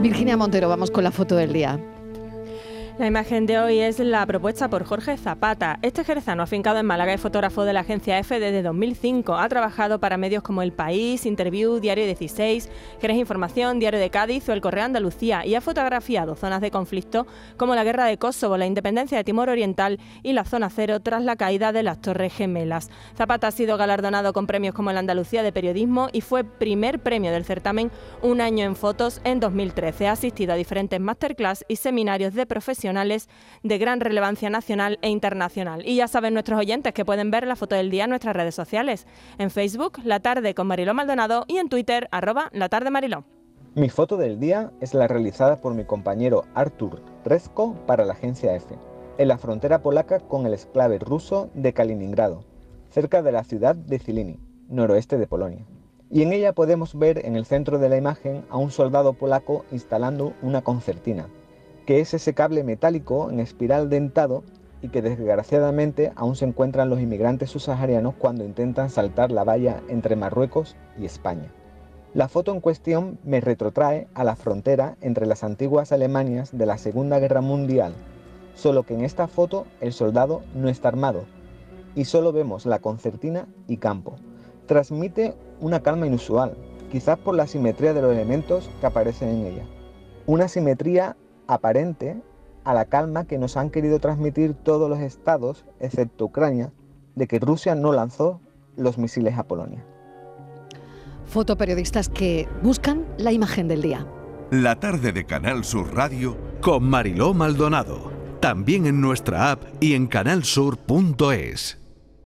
Virginia Montero, vamos con la foto del día. La imagen de hoy es la propuesta por Jorge Zapata. Este jerezano afincado en Málaga es fotógrafo de la agencia F desde 2005. Ha trabajado para medios como El País, Interview, Diario 16, Jerez Información, Diario de Cádiz o El Correo Andalucía y ha fotografiado zonas de conflicto como la guerra de Kosovo, la independencia de Timor Oriental y la zona cero tras la caída de las Torres Gemelas. Zapata ha sido galardonado con premios como el Andalucía de Periodismo y fue primer premio del certamen Un año en fotos en 2013. Ha asistido a diferentes masterclass y seminarios de profesionales de gran relevancia nacional e internacional. Y ya saben nuestros oyentes que pueden ver la foto del día en nuestras redes sociales. En Facebook, La Tarde con Mariló Maldonado y en Twitter, arroba La Tarde Mariló. Mi foto del día es la realizada por mi compañero Artur Resko para la agencia F, en la frontera polaca con el esclave ruso de Kaliningrado, cerca de la ciudad de Zilini, noroeste de Polonia. Y en ella podemos ver en el centro de la imagen a un soldado polaco instalando una concertina, que es ese cable metálico en espiral dentado y que desgraciadamente aún se encuentran los inmigrantes subsaharianos cuando intentan saltar la valla entre Marruecos y España. La foto en cuestión me retrotrae a la frontera entre las antiguas Alemanias de la Segunda Guerra Mundial, solo que en esta foto el soldado no está armado y solo vemos la concertina y campo. Transmite una calma inusual, quizás por la simetría de los elementos que aparecen en ella. Una simetría aparente a la calma que nos han querido transmitir todos los estados, excepto Ucrania, de que Rusia no lanzó los misiles a Polonia. Fotoperiodistas que buscan la imagen del día. La tarde de Canal Sur Radio con Mariló Maldonado. También en nuestra app y en canalsur.es.